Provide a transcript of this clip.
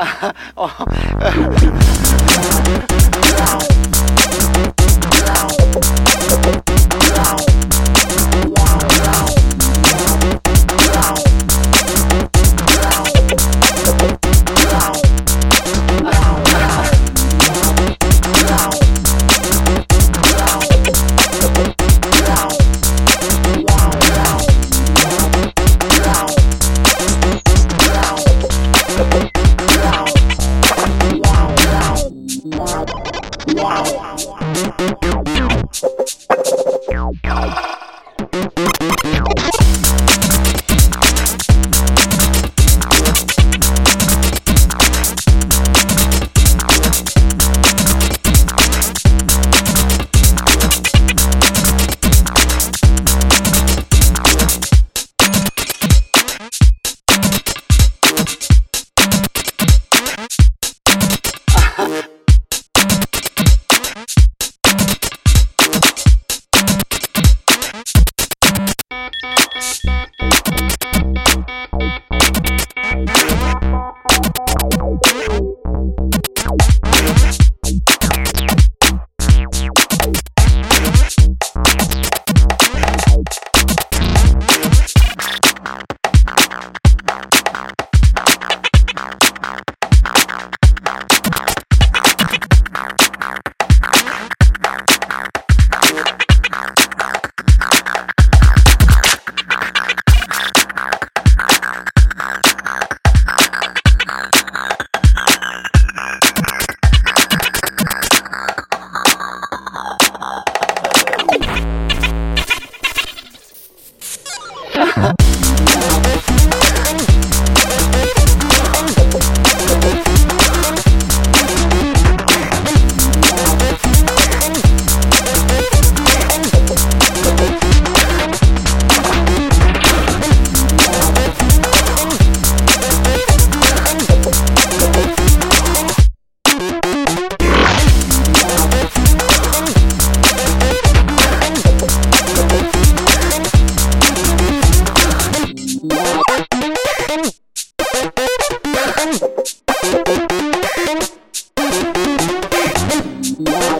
啊哈，哦。Wow. Bye.